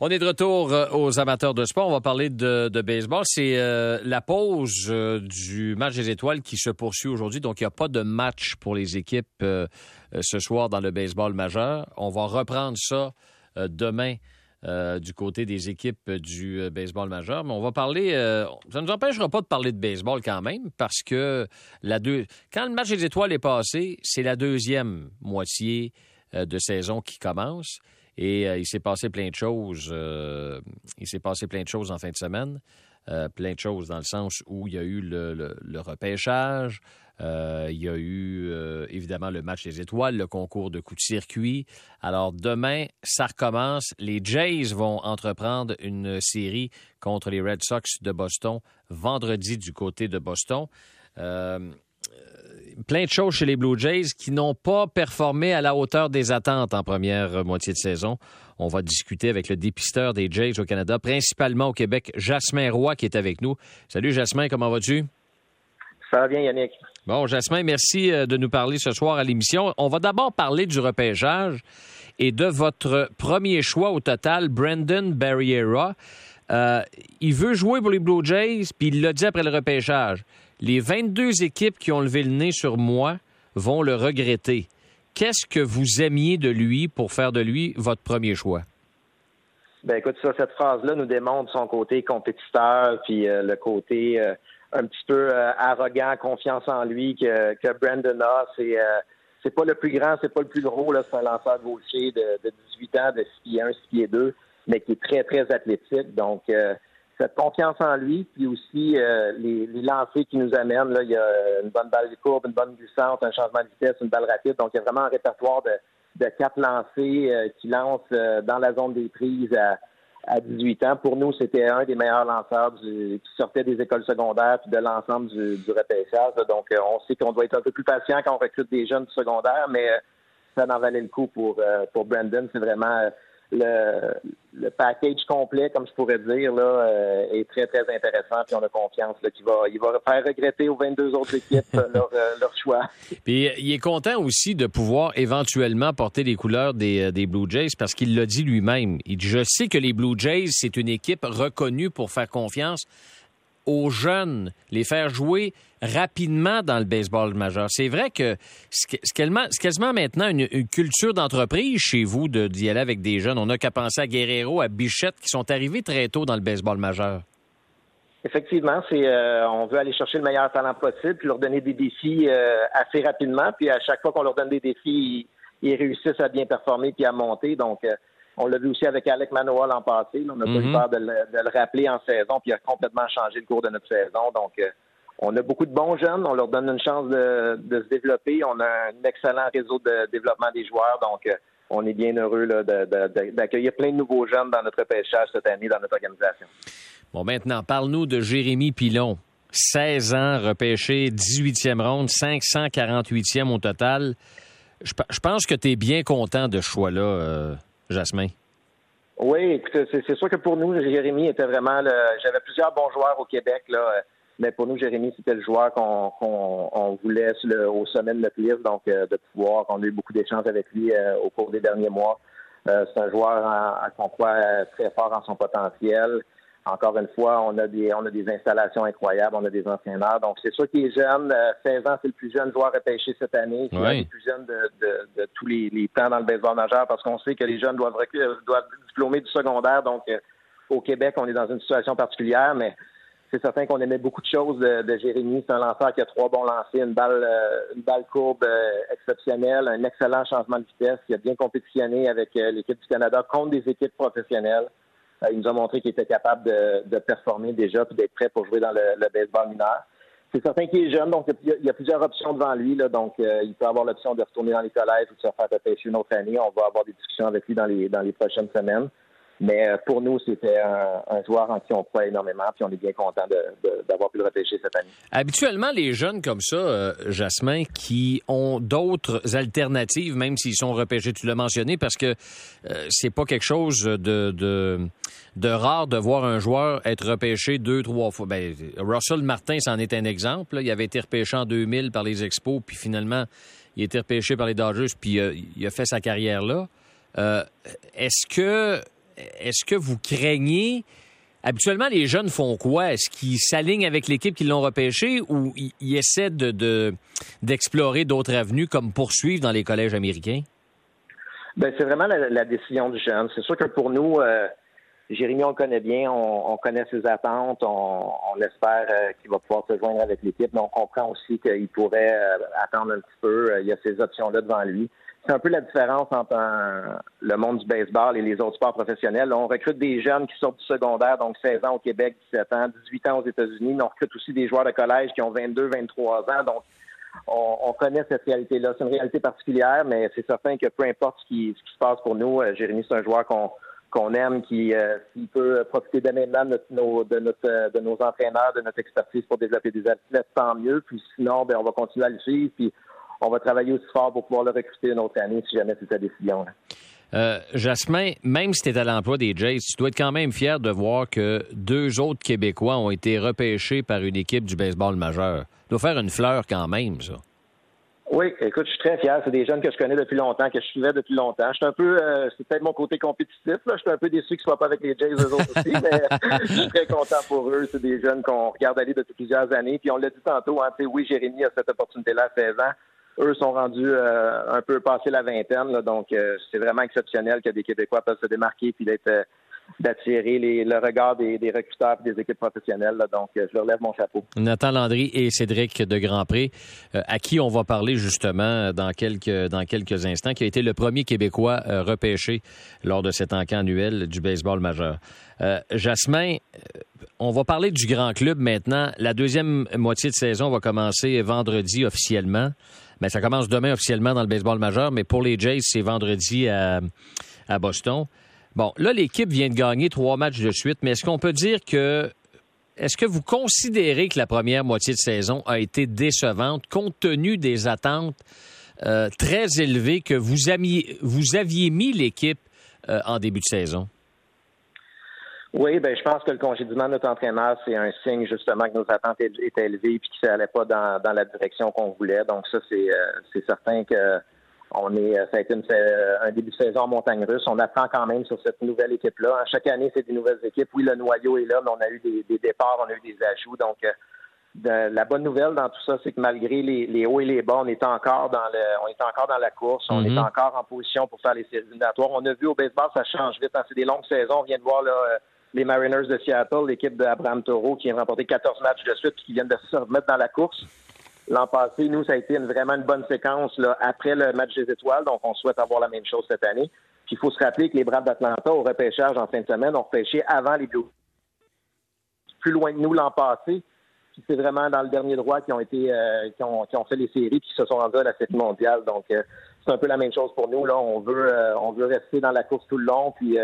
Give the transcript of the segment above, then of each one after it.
On est de retour euh, aux amateurs de sport. On va parler de, baseball. C'est euh, la pause euh, du match des étoiles qui se poursuit aujourd'hui. Donc, il n'y a pas de match pour les équipes ce soir dans le baseball majeur. On va reprendre ça demain du côté des équipes du baseball majeur. Mais on va parler. ça ne nous empêchera pas de parler de baseball quand même, parce que quand le match des étoiles est passé, c'est la deuxième moitié de saison qui commence. Et euh, il s'est passé plein de choses. Euh, il s'est passé plein de choses en fin de semaine. Euh, plein de choses dans le sens où il y a eu le, repêchage, il y a eu évidemment le match des étoiles, le concours de coups de circuit. Alors demain, ça recommence. Les Jays vont entreprendre une série contre les Red Sox de Boston vendredi du côté de Boston plein de choses chez les Blue Jays qui n'ont pas performé à la hauteur des attentes en première moitié de saison. On va discuter avec le dépisteur des Jays au Canada, principalement au Québec, Jasmin Roy, qui est avec nous. Salut Jasmin, comment vas-tu? Ça va bien, Yannick. Bon, Jasmin, merci euh, de nous parler ce soir à l'émission. On va d'abord parler du repêchage et de votre premier choix au total, Brandon Barriera. Euh, il veut jouer pour les Blue Jays, puis il l'a dit après le repêchage. Les 22 équipes qui ont levé le nez sur moi vont le regretter. Qu'est-ce que vous aimiez de lui pour faire de lui votre premier choix? Ben écoute, ça, cette phrase-là nous démontre son côté compétiteur, puis euh, le côté euh, un petit peu euh, arrogant, confiance en lui que, que Brandon a. C'est c'est pas le plus grand, c'est pas le plus gros, c'est un lanceur gaucher de, de 18 ans, de 6 pieds 1, 6 pieds 2, mais qui est très, très athlétique. Donc cette confiance en lui, puis aussi euh, les, les lancers qui nous amènent. Là, il y a une bonne balle de courbe, une bonne glissante, un changement de vitesse, une balle rapide. Donc, il y a vraiment un répertoire de, de quatre lancers euh, qui lancent euh, dans la zone des prises à, à 18 ans. Pour nous, c'était un des meilleurs lanceurs du, qui sortait des écoles secondaires puis de l'ensemble du, du. Donc, on sait qu'on doit être un peu plus patient quand on recrute des jeunes du secondaire, mais ça en valait le coup pour, pour Brandon. C'est vraiment le, package complet, comme je pourrais dire, là, euh, est très, très intéressant. Puis on a confiance qu'il va, il va faire regretter aux 22 autres équipes euh, euh, leur, choix. Puis il est content aussi de pouvoir éventuellement porter les couleurs des, des Blue Jays parce qu'il l'a dit lui-même. Il dit, je sais que les Blue Jays, c'est une équipe reconnue pour faire confiance aux jeunes, les faire jouer rapidement dans le baseball majeur. C'est vrai que c'est quasiment maintenant une, culture d'entreprise chez vous d'y aller avec des jeunes. On n'a qu'à penser à Guerrero, à Bichette, qui sont arrivés très tôt dans le baseball majeur. Effectivement, c'est euh, on veut aller chercher le meilleur talent possible, puis leur donner des défis euh, assez rapidement. Puis à chaque fois qu'on leur donne des défis, ils, réussissent à bien performer puis à monter. Donc euh, on l'a vu aussi avec Alec Manoa l'an passé. On n'a pas eu mhm. peur de le, rappeler en saison, puis il a complètement changé le cours de notre saison. Donc, euh, on a beaucoup de bons jeunes. On leur donne une chance de, se développer. On a un excellent réseau de développement des joueurs. Donc, euh, on est bien heureux d'accueillir plein de nouveaux jeunes dans notre pêchage cette année dans notre organisation. Bon, maintenant, parle-nous de Jérémy Pilon. 16 ans, repêché 18e ronde, 548e au total. Je, pense que tu es bien content de ce choix-là. Euh, Jasmin? Oui, écoute, c'est sûr que pour nous, Jérémy était vraiment le. J'avais plusieurs bons joueurs au Québec, là, mais pour nous, Jérémy, c'était le joueur qu'on voulait au sommet de notre liste, donc euh, de pouvoir. On a eu beaucoup d'échanges avec lui euh, au cours des derniers mois. Euh, c'est un joueur à qu'on croit très fort en son potentiel. Encore une fois, on a des on a des installations incroyables, on a des entraîneurs. Donc, c'est sûr qu'il est jeune. 16 euh, ans, c'est le plus jeune joueur repêché cette année. C'est le plus jeune de, de, tous les, les, temps dans le baseball majeur parce qu'on sait que les jeunes doivent, doivent diplômer du secondaire. Donc, euh, au Québec, on est dans une situation particulière, mais c'est certain qu'on aimait beaucoup de choses de, Jérémy. C'est un lanceur qui a trois bons lancers, une balle, euh, une balle courbe exceptionnelle, un excellent changement de vitesse. Il a bien compétitionné avec l'équipe du Canada contre des équipes professionnelles. Euh, il nous a montré qu'il était capable de, performer déjà et d'être prêt pour jouer dans le, baseball mineur. C'est certain qu'il est jeune, donc il y, a, plusieurs options devant lui. donc, euh, il peut avoir l'option de retourner dans les collèges ou de se faire repêcher une autre année. On va avoir des discussions avec lui dans les, dans les prochaines semaines. Mais euh, pour nous, c'était un, joueur en qui on croit énormément, puis on est bien content d'avoir pu le repêcher cette année. Habituellement, les jeunes comme ça, euh, Jasmin, qui ont d'autres alternatives, même s'ils sont repêchés, tu l'as mentionné, parce que euh, c'est pas quelque chose de, rare de voir un joueur être repêché deux, trois fois. Ben, Russell Martin, c'en est un exemple. Il avait été repêché en 2000 par les Expos, puis finalement, il a été repêché par les Dodgers, puis il a fait sa carrière là. Est-ce que est-ce que vous craignez Habituellement, les jeunes font quoi? Est-ce qu'ils s'alignent avec l'équipe qui l'ont repêché ou ils, essaient de, d'explorer d'autres avenues comme poursuivre dans les collèges américains? Ben, c'est vraiment la, décision du jeune. C'est sûr que pour nous, euh, Jérémy, on le connaît bien, on, connaît ses attentes, on, espère euh, qu'il va pouvoir se joindre avec l'équipe, mais on comprend aussi qu'il pourrait euh, attendre un petit peu. il y a ces options-là devant lui c'est un peu la différence entre le monde du baseball et les autres sports professionnels. on recrute des jeunes qui sortent du secondaire, donc 16 ans au Québec, 17 ans, 18 ans aux États-Unis. on recrute aussi des joueurs de collège qui ont 22, 23 ans. Donc, on, connaît cette réalité-là. C'est une réalité particulière, mais c'est certain que peu importe ce qui, se passe pour nous, euh, Jérémy, c'est un joueur qu'on aime, qui euh, peut profiter maintenant de, nos, de, notre, de nos entraîneurs, de notre expertise pour développer des athlètes, tant mieux. Puis sinon, ben, on va continuer à le suivre. On va travailler aussi fort pour pouvoir le recruter une autre année si jamais c'est sa décision. Euh, Jasmin, même si tu es à l'emploi des Jays, tu dois être quand même fier de voir que deux autres Québécois ont été repêchés par une équipe du baseball majeur. Ça doit faire une fleur quand même, ça. Oui, écoute, je suis très fier. C'est des jeunes que je connais depuis longtemps, que je suivais depuis longtemps. Je suis un peu, euh, c'est peut-être mon côté compétitif. Là. Je suis un peu déçu qu'ils ne soient pas avec les Jays eux autres aussi, mais je suis très content pour eux. C'est des jeunes qu'on regarde aller depuis plusieurs années. Puis on l'a dit tantôt, hein, oui, Jérémy a cette opportunité-là à 16 ans eux sont rendus euh, un peu passé la vingtaine, donc euh, c'est vraiment exceptionnel que des Québécois peuvent se démarquer puis d'être euh, d'attirer le regard des, recruteurs et des équipes professionnelles. donc, je leur lève mon chapeau. Nathan Landry et Cédric de Grandpré, à qui on va parler justement dans quelques, dans quelques instants, qui a été le premier Québécois repêché lors de cet encamp annuel du baseball majeur. Jasmin, on va parler du grand club maintenant. La deuxième moitié de saison va commencer vendredi officiellement. Mais ça commence demain officiellement dans le baseball majeur, mais pour les Jays, c'est vendredi à, Boston. Bon, là, l'équipe vient de gagner trois matchs de suite, mais est-ce qu'on peut dire que est-ce que vous considérez que la première moitié de saison a été décevante compte tenu des attentes euh, très élevées que vous, aviez, mis l'équipe euh, en début de saison? Oui, ben je pense que le congédiement de notre entraîneur, c'est un signe justement que nos attentes étaient élevées et que ça n'allait pas dans, la direction qu'on voulait. Donc ça, c'est euh, c'est certain que on est ça a été un début de saison en montagne russe. On apprend quand même sur cette nouvelle équipe-là. Chaque année, c'est des nouvelles équipes. Oui, le noyau est là, mais on a eu des, des départs, on a eu des ajouts. Donc euh, la bonne nouvelle dans tout ça, c'est que malgré les, les, hauts et les bas, on est encore dans le, on est encore dans la course, on est mm-hmm. encore en position pour faire les séries éliminatoires. On a vu au baseball, ça change vite. Hein. C'est des longues saisons. On vient de voir là, euh, les Mariners de Seattle, l'équipe d'Abraham Toro, qui a remporté 14 matchs de suite et qui viennent de se remettre dans la course. L'an passé, nous, ça a été une, vraiment une bonne séquence là, après le match des étoiles, donc on souhaite avoir la même chose cette année. Puis il faut se rappeler que les Braves d'Atlanta, au repêchage en fin de semaine, ont repêché avant les Blues. Plus loin de nous l'an passé. Puis c'est vraiment dans le dernier droit qui ont été euh, qui, ont, ont, fait les séries qui se sont rendus à la série mondiale. Donc euh, c'est un peu la même chose pour nous. Là, on veut euh, on veut rester dans la course tout le long. Puis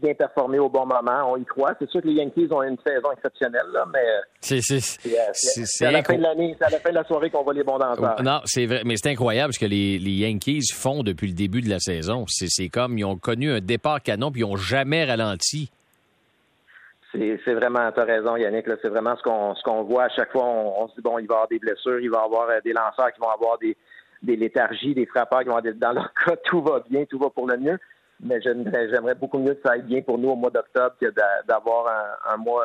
bien performer au bon moment. On y croit. C'est sûr que les Yankees ont une saison exceptionnelle, là, mais c'est c'est à la fin de l'année, c'est à la fin de la soirée qu'on voit les bons danseurs. Non, c'est vrai, mais c'est incroyable ce que les, les, Yankees font depuis le début de la saison. C'est comme ils ont connu un départ canon puis ils n'ont jamais ralenti. C'est vraiment, tu as raison, Yannick. C'est vraiment ce qu'on ce qu'on voit à chaque fois. On, se dit bon, il va y avoir des blessures, il va y avoir euh, des lanceurs qui vont avoir des, des léthargies, des frappeurs qui vont avoir des, dans leur cas, tout va bien, tout va pour le mieux mais j'aimerais beaucoup mieux que ça aille bien pour nous au mois d'octobre que d'avoir un, mois,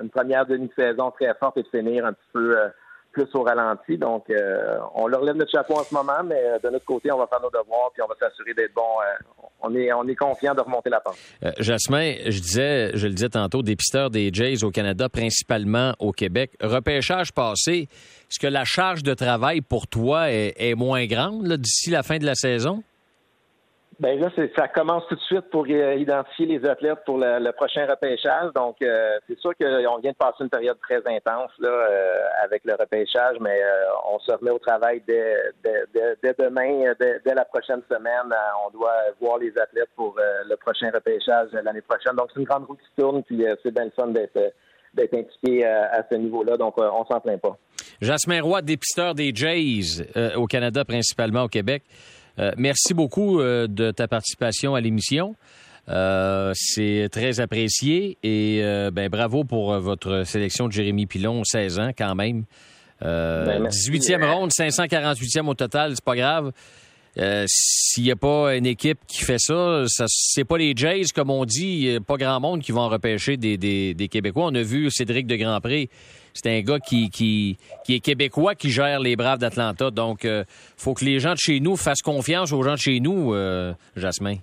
une première demi-saison très forte et de finir un petit peu euh, plus au ralenti. Donc, euh, on leur lève notre chapeau en ce moment, mais euh, de notre côté, on va faire nos devoirs puis on va s'assurer d'être bon. on est, on est confiant de remonter la pente. Jasmin, je disais, je le disais tantôt, dépisteur des Jays au Canada, principalement au Québec. Repêchage passé, est-ce que la charge de travail pour toi est, moins grande d'ici la fin de la saison? Ben là, ça commence tout de suite pour euh, identifier les athlètes pour le, prochain repêchage. Donc, euh, c'est sûr qu'on vient de passer une période très intense là euh, avec le repêchage, mais on se remet au travail dès, dès, demain, dès, la prochaine semaine. on doit voir les athlètes pour le prochain repêchage l'année prochaine. Donc, c'est une grande roue qui tourne, puis c'est bien le fun d'être d'être impliqué à, ce niveau-là. Donc, on s'en plaint pas. Jasmin Roy, dépisteur des Jays au Canada, principalement au Québec. Euh, merci beaucoup euh, de ta participation à l'émission. Euh, c'est très apprécié et ben, bravo pour votre sélection de Jérémy Pilon, 16 ans quand même. 18e ben, ronde, 548e au total, c'est pas grave. Euh, s'il n'y a pas une équipe qui fait ça, ça c'est pas les Jays, comme on dit, pas grand monde qui va en repêcher des, des, Québécois. On a vu Cédric de Grandpré. C'est un gars qui, qui, qui, est québécois, qui gère les Braves d'Atlanta. Donc, euh, faut que les gens de chez nous fassent confiance aux gens de chez nous, euh, Jasmin.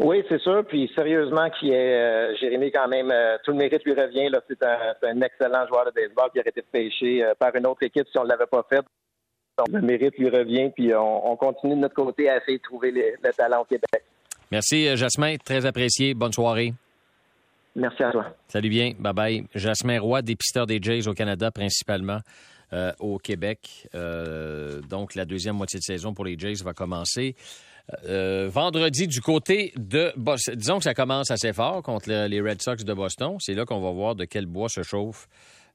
Oui, c'est sûr. Puis sérieusement, qui est Jérémy quand même, tout le mérite lui revient. Là, c'est un, excellent joueur de baseball qui aurait été pêché par une autre équipe si on l'avait pas fait. Donc, le mérite lui revient, puis on, continue de notre côté à essayer de trouver le talent au Québec. Merci, euh, Jasmin. Très apprécié. Bonne soirée. Merci à toi. Salut bien. Bye bye. Jasmin Roy, dépisteur des Jays au Canada, principalement euh, au Québec. Euh, donc, la deuxième moitié de saison pour les Jays va commencer. vendredi, du côté de Boston, disons que ça commence assez fort contre les Red Sox de Boston. C'est là qu'on va voir de quel bois se chauffe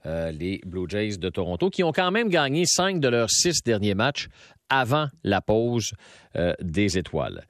euh, les Blue Jays de Toronto, qui ont quand même gagné cinq de leurs six derniers matchs avant la pause euh, des étoiles.